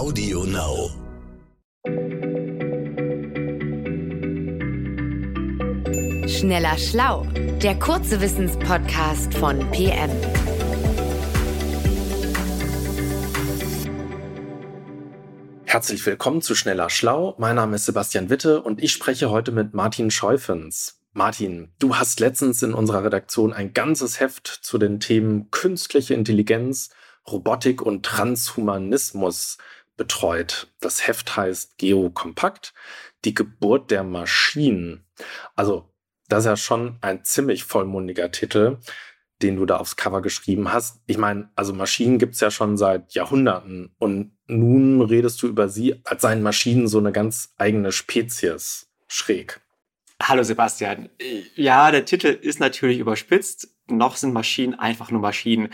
Audio Now. Schneller Schlau, der kurze Wissenspodcast von PM. Herzlich willkommen zu Schneller Schlau. Mein Name ist Sebastian Witte und ich spreche heute mit Martin Scheufens. Martin, du hast letztens in unserer Redaktion ein ganzes Heft zu den Themen künstliche Intelligenz, Robotik und Transhumanismus betreut. Das Heft heißt Geokompakt, die Geburt der Maschinen. Also, das ist ja schon ein ziemlich vollmundiger Titel, den du da aufs Cover geschrieben hast. Ich meine, also Maschinen gibt's ja schon seit Jahrhunderten und nun redest du über sie, als seien Maschinen so eine ganz eigene Spezies. Schräg. Hallo Sebastian. Ja, der Titel ist natürlich überspitzt. Noch sind Maschinen einfach nur Maschinen.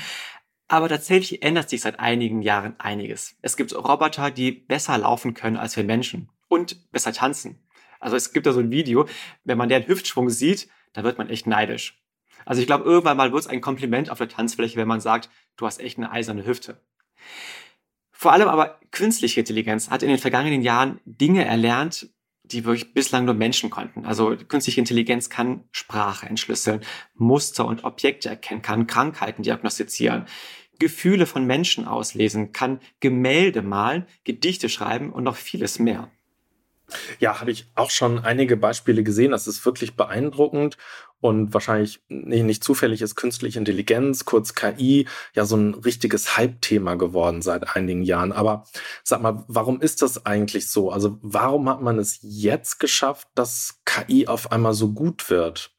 Aber tatsächlich ändert sich seit einigen Jahren einiges. Es gibt Roboter, die besser laufen können als wir Menschen und besser tanzen. Also es gibt da so ein Video, wenn man deren Hüftschwung sieht, da wird man echt neidisch. Also ich glaube, irgendwann mal wird es ein Kompliment auf der Tanzfläche, wenn man sagt, du hast echt eine eiserne Hüfte. Vor allem aber künstliche Intelligenz hat in den vergangenen Jahren Dinge erlernt, die wirklich bislang nur Menschen konnten. Also künstliche Intelligenz kann Sprache entschlüsseln, Muster und Objekte erkennen, kann Krankheiten diagnostizieren, Gefühle von Menschen auslesen, kann Gemälde malen, Gedichte schreiben und noch vieles mehr. Ja, habe ich auch schon einige Beispiele gesehen. Das ist wirklich beeindruckend und wahrscheinlich nicht, nicht zufällig ist künstliche Intelligenz, kurz KI, ja so ein richtiges Hype-Thema geworden seit einigen Jahren. Aber sag mal, warum ist das eigentlich so? Also warum hat man es jetzt geschafft, dass KI auf einmal so gut wird?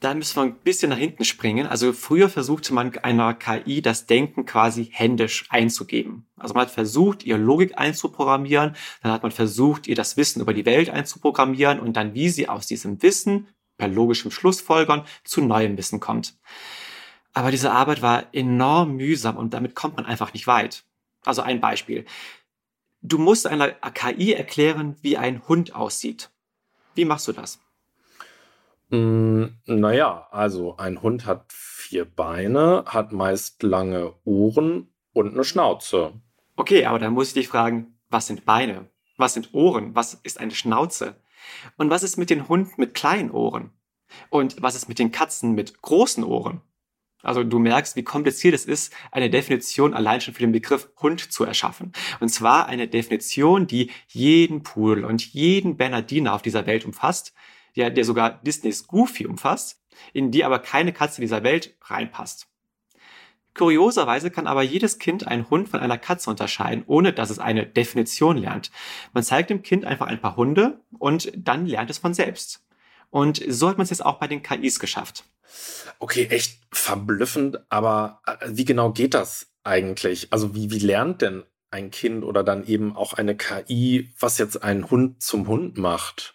Da müssen wir ein bisschen nach hinten springen. Also früher versuchte man einer KI das Denken quasi händisch einzugeben. Also man hat versucht, ihr Logik einzuprogrammieren, dann hat man versucht, ihr das Wissen über die Welt einzuprogrammieren und dann, wie sie aus diesem Wissen per logischem Schlussfolgern zu neuem Wissen kommt. Aber diese Arbeit war enorm mühsam und damit kommt man einfach nicht weit. Also ein Beispiel. Du musst einer KI erklären, wie ein Hund aussieht. Wie machst du das? Mm, naja, also ein Hund hat vier Beine, hat meist lange Ohren und eine Schnauze. Okay, aber dann muss ich dich fragen, was sind Beine? Was sind Ohren? Was ist eine Schnauze? Und was ist mit den Hunden mit kleinen Ohren? Und was ist mit den Katzen mit großen Ohren? Also du merkst, wie kompliziert es ist, eine Definition allein schon für den Begriff Hund zu erschaffen. Und zwar eine Definition, die jeden Pudel und jeden Bernardiner auf dieser Welt umfasst, der, der sogar Disneys Goofy umfasst, in die aber keine Katze dieser Welt reinpasst. Kurioserweise kann aber jedes Kind einen Hund von einer Katze unterscheiden, ohne dass es eine Definition lernt. Man zeigt dem Kind einfach ein paar Hunde und dann lernt es von selbst. Und so hat man es jetzt auch bei den KIs geschafft. Okay, echt verblüffend, aber äh, wie genau geht das eigentlich? Also wie, wie lernt denn ein Kind oder dann eben auch eine KI, was jetzt ein Hund zum Hund macht?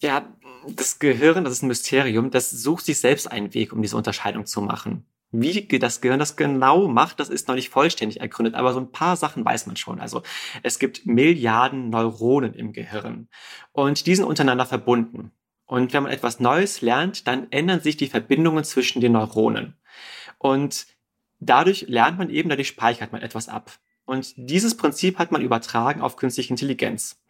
Ja, das Gehirn, das ist ein Mysterium, das sucht sich selbst einen Weg, um diese Unterscheidung zu machen. Wie das Gehirn das genau macht, das ist noch nicht vollständig ergründet, aber so ein paar Sachen weiß man schon. Also es gibt Milliarden Neuronen im Gehirn und die sind untereinander verbunden. Und wenn man etwas Neues lernt, dann ändern sich die Verbindungen zwischen den Neuronen. Und dadurch lernt man eben, dadurch speichert man etwas ab. Und dieses Prinzip hat man übertragen auf künstliche Intelligenz.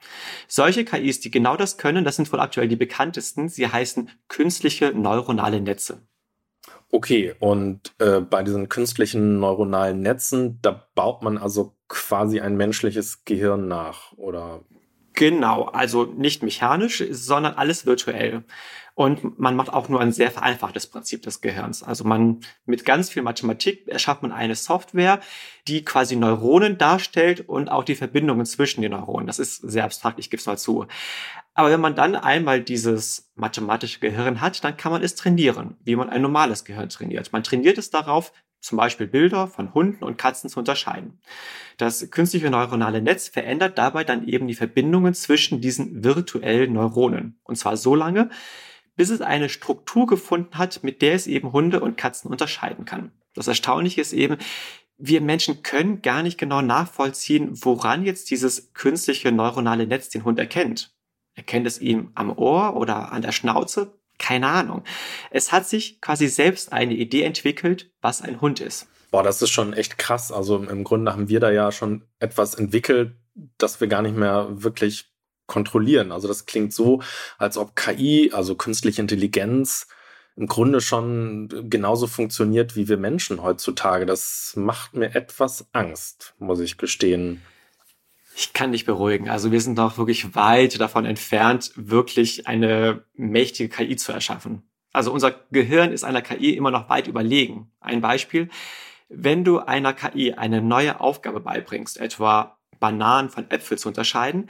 Solche KIs, die genau das können, das sind wohl aktuell die bekanntesten. Sie heißen künstliche neuronale Netze. Okay, und äh, bei diesen künstlichen neuronalen Netzen, da baut man also quasi ein menschliches Gehirn nach, oder? Genau, also nicht mechanisch, sondern alles virtuell. Und man macht auch nur ein sehr vereinfachtes Prinzip des Gehirns. Also man mit ganz viel Mathematik erschafft man eine Software, die quasi Neuronen darstellt und auch die Verbindungen zwischen den Neuronen. Das ist sehr abstrakt, ich gebe es mal zu. Aber wenn man dann einmal dieses mathematische Gehirn hat, dann kann man es trainieren, wie man ein normales Gehirn trainiert. Man trainiert es darauf, zum Beispiel Bilder von Hunden und Katzen zu unterscheiden. Das künstliche neuronale Netz verändert dabei dann eben die Verbindungen zwischen diesen virtuellen Neuronen. Und zwar so lange, bis es eine Struktur gefunden hat, mit der es eben Hunde und Katzen unterscheiden kann. Das Erstaunliche ist eben, wir Menschen können gar nicht genau nachvollziehen, woran jetzt dieses künstliche neuronale Netz den Hund erkennt. Erkennt es ihm am Ohr oder an der Schnauze? Keine Ahnung. Es hat sich quasi selbst eine Idee entwickelt, was ein Hund ist. Boah, das ist schon echt krass. Also im Grunde haben wir da ja schon etwas entwickelt, das wir gar nicht mehr wirklich kontrollieren. Also das klingt so, als ob KI, also künstliche Intelligenz, im Grunde schon genauso funktioniert wie wir Menschen heutzutage. Das macht mir etwas Angst, muss ich gestehen. Ich kann dich beruhigen. Also wir sind noch wirklich weit davon entfernt, wirklich eine mächtige KI zu erschaffen. Also unser Gehirn ist einer KI immer noch weit überlegen. Ein Beispiel. Wenn du einer KI eine neue Aufgabe beibringst, etwa Bananen von Äpfeln zu unterscheiden,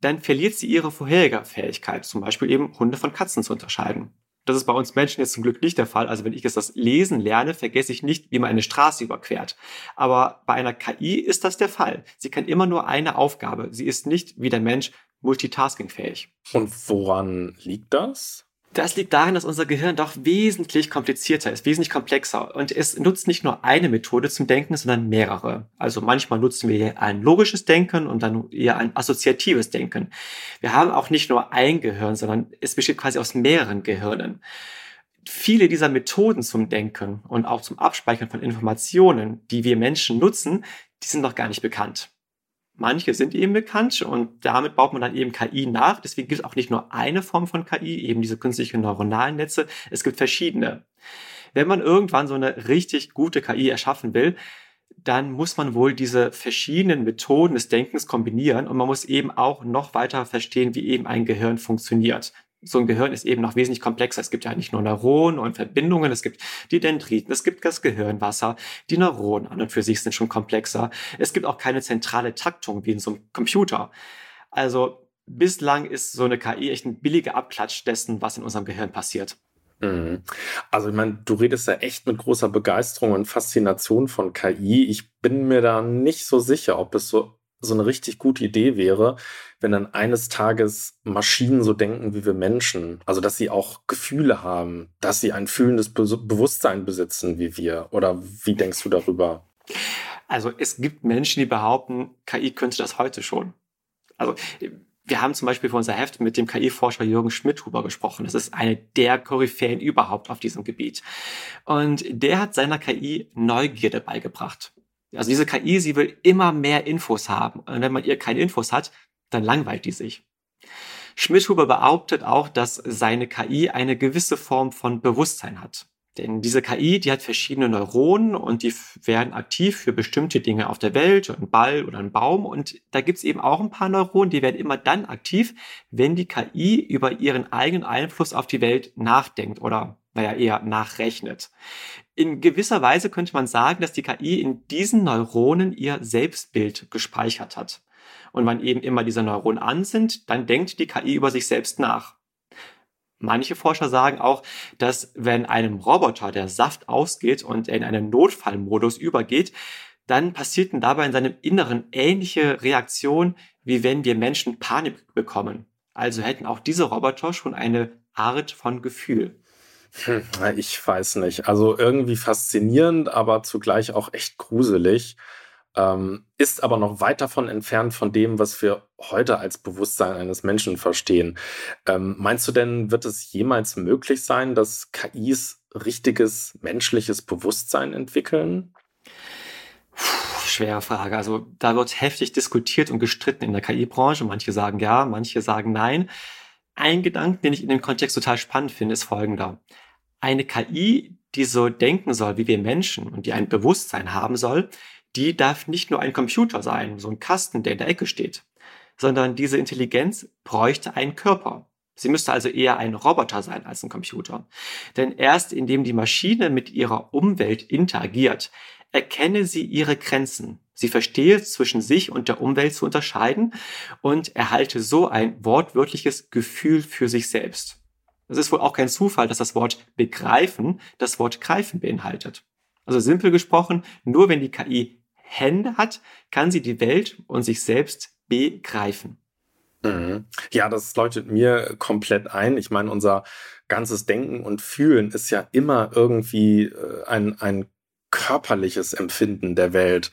dann verliert sie ihre vorherige Fähigkeit, zum Beispiel eben Hunde von Katzen zu unterscheiden. Das ist bei uns Menschen jetzt zum Glück nicht der Fall. Also wenn ich jetzt das Lesen lerne, vergesse ich nicht, wie man eine Straße überquert. Aber bei einer KI ist das der Fall. Sie kann immer nur eine Aufgabe. Sie ist nicht wie der Mensch multitaskingfähig. Und woran liegt das? Das liegt darin, dass unser Gehirn doch wesentlich komplizierter ist, wesentlich komplexer. Und es nutzt nicht nur eine Methode zum Denken, sondern mehrere. Also manchmal nutzen wir ein logisches Denken und dann eher ein assoziatives Denken. Wir haben auch nicht nur ein Gehirn, sondern es besteht quasi aus mehreren Gehirnen. Viele dieser Methoden zum Denken und auch zum Abspeichern von Informationen, die wir Menschen nutzen, die sind noch gar nicht bekannt. Manche sind eben bekannt und damit baut man dann eben KI nach. Deswegen gibt es auch nicht nur eine Form von KI, eben diese künstlichen neuronalen Netze. Es gibt verschiedene. Wenn man irgendwann so eine richtig gute KI erschaffen will, dann muss man wohl diese verschiedenen Methoden des Denkens kombinieren und man muss eben auch noch weiter verstehen, wie eben ein Gehirn funktioniert so ein Gehirn ist eben noch wesentlich komplexer. Es gibt ja nicht nur Neuronen und Verbindungen, es gibt die Dendriten, es gibt das Gehirnwasser. Die Neuronen an und für sich sind schon komplexer. Es gibt auch keine zentrale Taktung wie in so einem Computer. Also bislang ist so eine KI echt ein billiger Abklatsch dessen, was in unserem Gehirn passiert. Mhm. Also ich meine, du redest ja echt mit großer Begeisterung und Faszination von KI. Ich bin mir da nicht so sicher, ob es so so eine richtig gute Idee wäre, wenn dann eines Tages Maschinen so denken wie wir Menschen. Also, dass sie auch Gefühle haben, dass sie ein fühlendes Be Bewusstsein besitzen wie wir. Oder wie denkst du darüber? Also, es gibt Menschen, die behaupten, KI könnte das heute schon. Also, wir haben zum Beispiel für unser Heft mit dem KI-Forscher Jürgen Schmidhuber gesprochen. Das ist eine der Koryphäen überhaupt auf diesem Gebiet. Und der hat seiner KI Neugierde beigebracht. Also diese KI, sie will immer mehr Infos haben. Und wenn man ihr keine Infos hat, dann langweilt die sich. Schmidhuber behauptet auch, dass seine KI eine gewisse Form von Bewusstsein hat. Denn diese KI, die hat verschiedene Neuronen und die werden aktiv für bestimmte Dinge auf der Welt, ein Ball oder ein Baum. Und da gibt's eben auch ein paar Neuronen, die werden immer dann aktiv, wenn die KI über ihren eigenen Einfluss auf die Welt nachdenkt oder naja, eher nachrechnet. In gewisser Weise könnte man sagen, dass die KI in diesen Neuronen ihr Selbstbild gespeichert hat. Und wenn eben immer diese Neuronen an sind, dann denkt die KI über sich selbst nach. Manche Forscher sagen auch, dass wenn einem Roboter der Saft ausgeht und er in einen Notfallmodus übergeht, dann passierten dabei in seinem Inneren ähnliche Reaktionen, wie wenn wir Menschen Panik bekommen. Also hätten auch diese Roboter schon eine Art von Gefühl. Hm, ich weiß nicht. Also irgendwie faszinierend, aber zugleich auch echt gruselig. Ähm, ist aber noch weit davon entfernt von dem, was wir heute als Bewusstsein eines Menschen verstehen. Ähm, meinst du denn, wird es jemals möglich sein, dass KIs richtiges menschliches Bewusstsein entwickeln? schwere Frage. Also da wird heftig diskutiert und gestritten in der KI-Branche. Manche sagen ja, manche sagen nein. Ein Gedanke, den ich in dem Kontext total spannend finde, ist folgender. Eine KI, die so denken soll wie wir Menschen und die ein Bewusstsein haben soll, die darf nicht nur ein Computer sein, so ein Kasten, der in der Ecke steht, sondern diese Intelligenz bräuchte einen Körper. Sie müsste also eher ein Roboter sein als ein Computer. Denn erst indem die Maschine mit ihrer Umwelt interagiert, erkenne sie ihre Grenzen. Sie verstehe zwischen sich und der Umwelt zu unterscheiden und erhalte so ein wortwörtliches Gefühl für sich selbst. Es ist wohl auch kein Zufall, dass das Wort begreifen das Wort greifen beinhaltet. Also simpel gesprochen, nur wenn die KI Hände hat, kann sie die Welt und sich selbst begreifen. Mhm. Ja, das leuchtet mir komplett ein. Ich meine, unser ganzes Denken und Fühlen ist ja immer irgendwie äh, ein, ein körperliches Empfinden der Welt.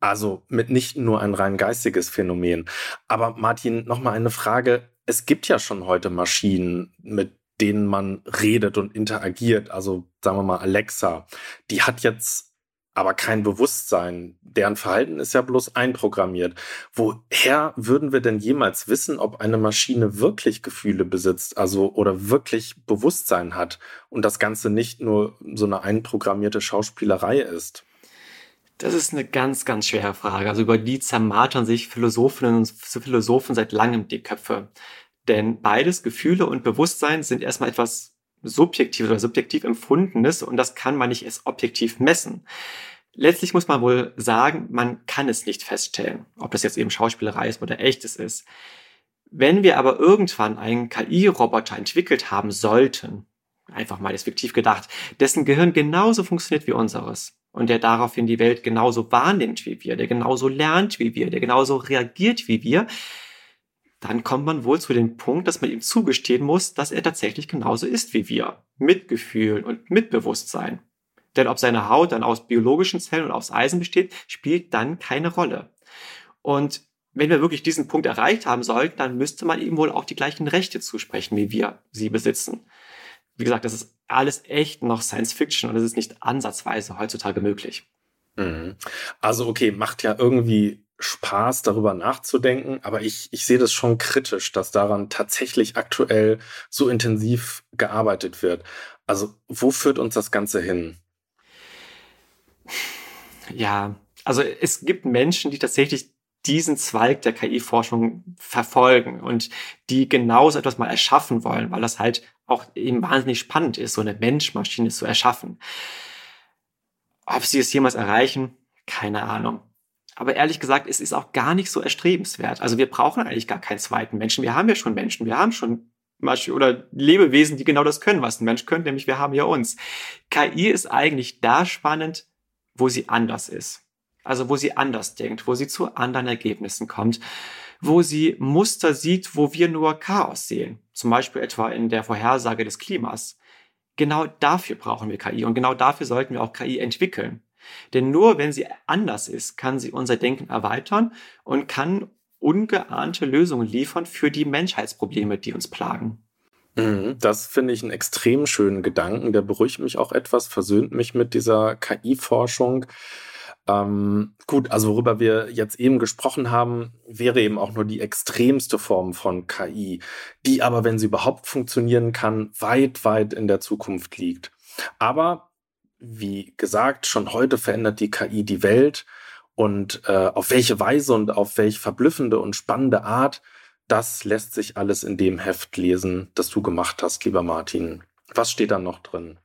Also mit nicht nur ein rein geistiges Phänomen. Aber Martin, nochmal eine Frage. Es gibt ja schon heute Maschinen, mit denen man redet und interagiert. Also sagen wir mal Alexa. Die hat jetzt aber kein Bewusstsein. Deren Verhalten ist ja bloß einprogrammiert. Woher würden wir denn jemals wissen, ob eine Maschine wirklich Gefühle besitzt, also oder wirklich Bewusstsein hat und das Ganze nicht nur so eine einprogrammierte Schauspielerei ist? Das ist eine ganz, ganz schwere Frage. Also über die zermartern sich Philosophinnen und Philosophen seit langem die Köpfe. Denn beides, Gefühle und Bewusstsein, sind erstmal etwas subjektives oder subjektiv empfundenes und das kann man nicht als objektiv messen. Letztlich muss man wohl sagen, man kann es nicht feststellen, ob das jetzt eben Schauspielerei ist oder echtes ist. Wenn wir aber irgendwann einen KI-Roboter entwickelt haben sollten, einfach mal fiktiv gedacht, dessen Gehirn genauso funktioniert wie unseres und der daraufhin die Welt genauso wahrnimmt wie wir, der genauso lernt wie wir, der genauso reagiert wie wir, dann kommt man wohl zu dem Punkt, dass man ihm zugestehen muss, dass er tatsächlich genauso ist wie wir. Mit Gefühlen und mit Bewusstsein. Denn ob seine Haut dann aus biologischen Zellen oder aus Eisen besteht, spielt dann keine Rolle. Und wenn wir wirklich diesen Punkt erreicht haben sollten, dann müsste man ihm wohl auch die gleichen Rechte zusprechen, wie wir sie besitzen. Wie gesagt, das ist alles echt noch Science Fiction und es ist nicht ansatzweise heutzutage möglich. Mhm. Also okay, macht ja irgendwie Spaß, darüber nachzudenken, aber ich, ich sehe das schon kritisch, dass daran tatsächlich aktuell so intensiv gearbeitet wird. Also, wo führt uns das Ganze hin? Ja, also es gibt Menschen, die tatsächlich diesen Zweig der KI-Forschung verfolgen und die genauso etwas mal erschaffen wollen, weil das halt auch eben wahnsinnig spannend ist, so eine Mensch-Maschine zu erschaffen. Ob sie es jemals erreichen, keine Ahnung. Aber ehrlich gesagt, es ist auch gar nicht so erstrebenswert. Also wir brauchen eigentlich gar keinen zweiten Menschen. Wir haben ja schon Menschen. Wir haben schon oder Lebewesen, die genau das können, was ein Mensch könnte, nämlich wir haben ja uns. KI ist eigentlich da spannend, wo sie anders ist. Also wo sie anders denkt, wo sie zu anderen Ergebnissen kommt, wo sie Muster sieht, wo wir nur Chaos sehen. Zum Beispiel etwa in der Vorhersage des Klimas. Genau dafür brauchen wir KI und genau dafür sollten wir auch KI entwickeln. Denn nur wenn sie anders ist, kann sie unser Denken erweitern und kann ungeahnte Lösungen liefern für die Menschheitsprobleme, die uns plagen. Mhm, das finde ich einen extrem schönen Gedanken. Der beruhigt mich auch etwas, versöhnt mich mit dieser KI-Forschung. Ähm, gut, also worüber wir jetzt eben gesprochen haben, wäre eben auch nur die extremste Form von KI, die aber, wenn sie überhaupt funktionieren kann, weit, weit in der Zukunft liegt. Aber wie gesagt, schon heute verändert die KI die Welt und äh, auf welche Weise und auf welche verblüffende und spannende Art, das lässt sich alles in dem Heft lesen, das du gemacht hast, lieber Martin. Was steht da noch drin?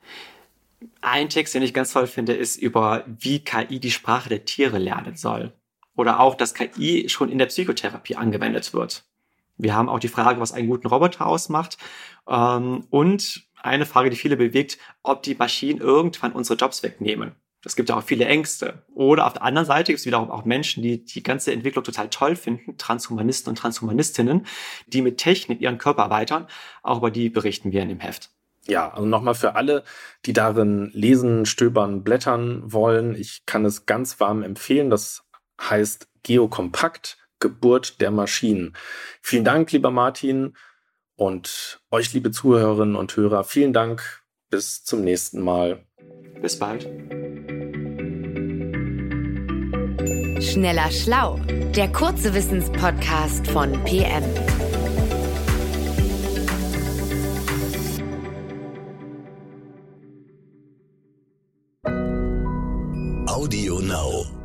Ein Text, den ich ganz toll finde, ist über, wie KI die Sprache der Tiere lernen soll. Oder auch, dass KI schon in der Psychotherapie angewendet wird. Wir haben auch die Frage, was einen guten Roboter ausmacht. Ähm, und eine Frage, die viele bewegt, ob die Maschinen irgendwann unsere Jobs wegnehmen. Es gibt auch viele Ängste. Oder auf der anderen Seite gibt es wiederum auch Menschen, die die ganze Entwicklung total toll finden, Transhumanisten und Transhumanistinnen, die mit Technik ihren Körper erweitern. Auch über die berichten wir in dem Heft. Ja, also nochmal für alle, die darin lesen, stöbern, blättern wollen. Ich kann es ganz warm empfehlen. Das heißt Geokompakt, Geburt der Maschinen. Vielen Dank, lieber Martin. Und euch, liebe Zuhörerinnen und Hörer, vielen Dank. Bis zum nächsten Mal. Bis bald. Schneller Schlau, der kurze Wissenspodcast von PM. now.